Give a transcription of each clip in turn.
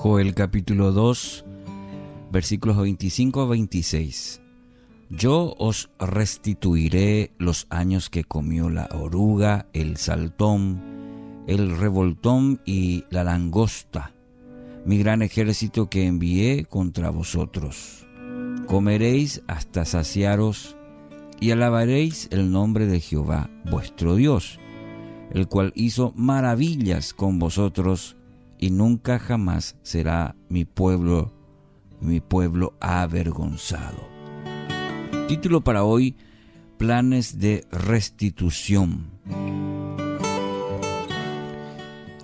Joel capítulo 2, versículos 25 a 26. Yo os restituiré los años que comió la oruga, el saltón, el revoltón y la langosta, mi gran ejército que envié contra vosotros. Comeréis hasta saciaros y alabaréis el nombre de Jehová, vuestro Dios, el cual hizo maravillas con vosotros y nunca jamás será mi pueblo, mi pueblo avergonzado. Título para hoy, planes de restitución.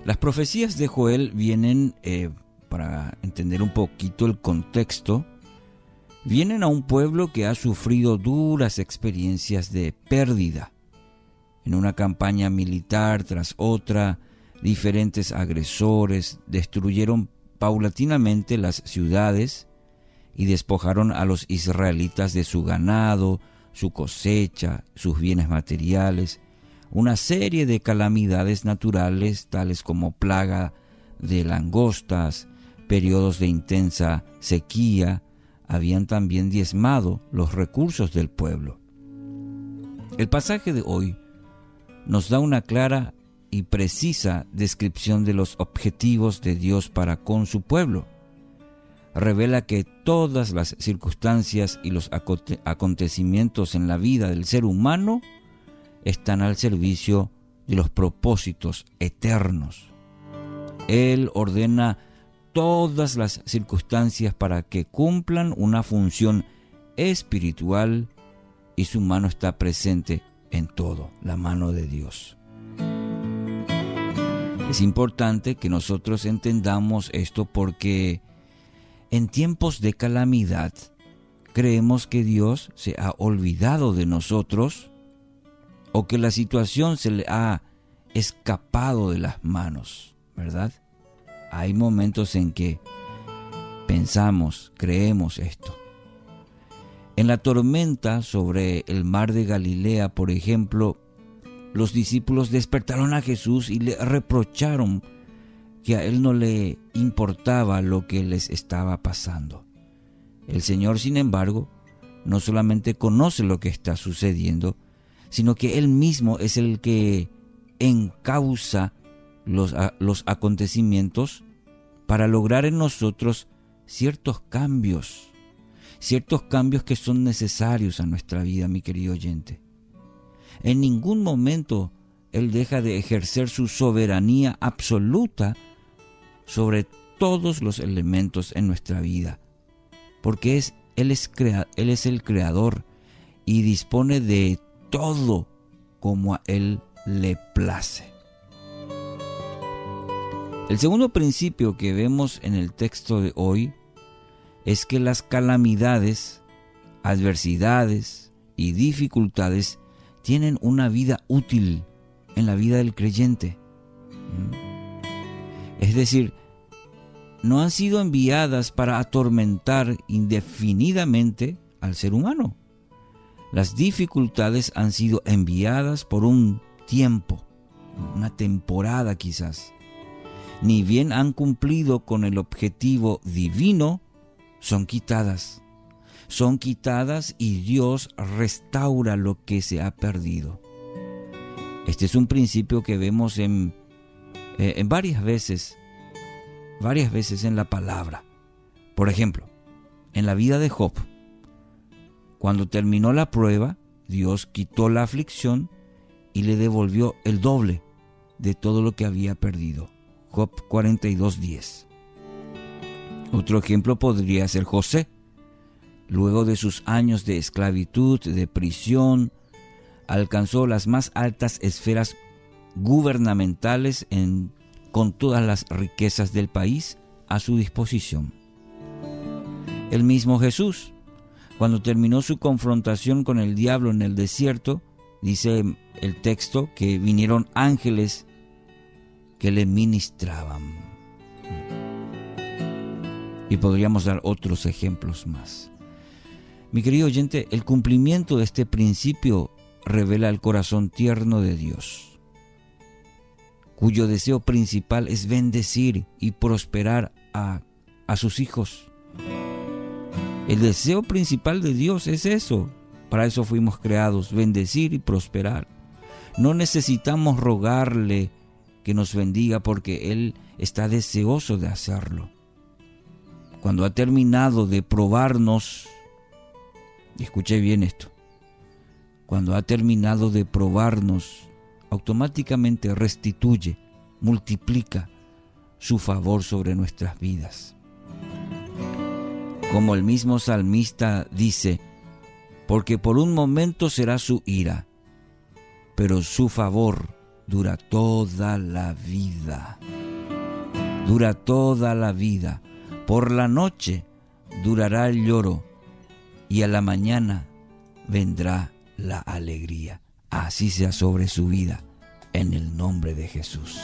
Las profecías de Joel vienen, eh, para entender un poquito el contexto, vienen a un pueblo que ha sufrido duras experiencias de pérdida. En una campaña militar tras otra, diferentes agresores destruyeron paulatinamente las ciudades y despojaron a los israelitas de su ganado, su cosecha, sus bienes materiales, una serie de calamidades naturales tales como plaga de langostas, periodos de intensa sequía, habían también diezmado los recursos del pueblo. El pasaje de hoy nos da una clara y precisa descripción de los objetivos de Dios para con su pueblo. Revela que todas las circunstancias y los acontecimientos en la vida del ser humano están al servicio de los propósitos eternos. Él ordena todas las circunstancias para que cumplan una función espiritual y su mano está presente en todo, la mano de Dios. Es importante que nosotros entendamos esto porque en tiempos de calamidad creemos que Dios se ha olvidado de nosotros o que la situación se le ha escapado de las manos, ¿verdad? Hay momentos en que pensamos, creemos esto. En la tormenta sobre el mar de Galilea, por ejemplo, los discípulos despertaron a Jesús y le reprocharon que a él no le importaba lo que les estaba pasando. El Señor, sin embargo, no solamente conoce lo que está sucediendo, sino que Él mismo es el que encausa los, los acontecimientos para lograr en nosotros ciertos cambios, ciertos cambios que son necesarios a nuestra vida, mi querido oyente. En ningún momento Él deja de ejercer su soberanía absoluta sobre todos los elementos en nuestra vida, porque es, él, es él es el creador y dispone de todo como a Él le place. El segundo principio que vemos en el texto de hoy es que las calamidades, adversidades y dificultades tienen una vida útil en la vida del creyente. ¿Mm? Es decir, no han sido enviadas para atormentar indefinidamente al ser humano. Las dificultades han sido enviadas por un tiempo, una temporada quizás. Ni bien han cumplido con el objetivo divino, son quitadas son quitadas y Dios restaura lo que se ha perdido. Este es un principio que vemos en, eh, en varias veces, varias veces en la palabra. Por ejemplo, en la vida de Job, cuando terminó la prueba, Dios quitó la aflicción y le devolvió el doble de todo lo que había perdido. Job 42.10. Otro ejemplo podría ser José, Luego de sus años de esclavitud, de prisión, alcanzó las más altas esferas gubernamentales con todas las riquezas del país a su disposición. El mismo Jesús, cuando terminó su confrontación con el diablo en el desierto, dice el texto que vinieron ángeles que le ministraban. Y podríamos dar otros ejemplos más. Mi querido oyente, el cumplimiento de este principio revela el corazón tierno de Dios, cuyo deseo principal es bendecir y prosperar a, a sus hijos. El deseo principal de Dios es eso. Para eso fuimos creados, bendecir y prosperar. No necesitamos rogarle que nos bendiga porque Él está deseoso de hacerlo. Cuando ha terminado de probarnos, escuche bien esto, cuando ha terminado de probarnos, automáticamente restituye, multiplica su favor sobre nuestras vidas. Como el mismo salmista dice, porque por un momento será su ira, pero su favor dura toda la vida. Dura toda la vida. Por la noche durará el lloro y a la mañana vendrá la alegría. Así sea sobre su vida, en el nombre de Jesús.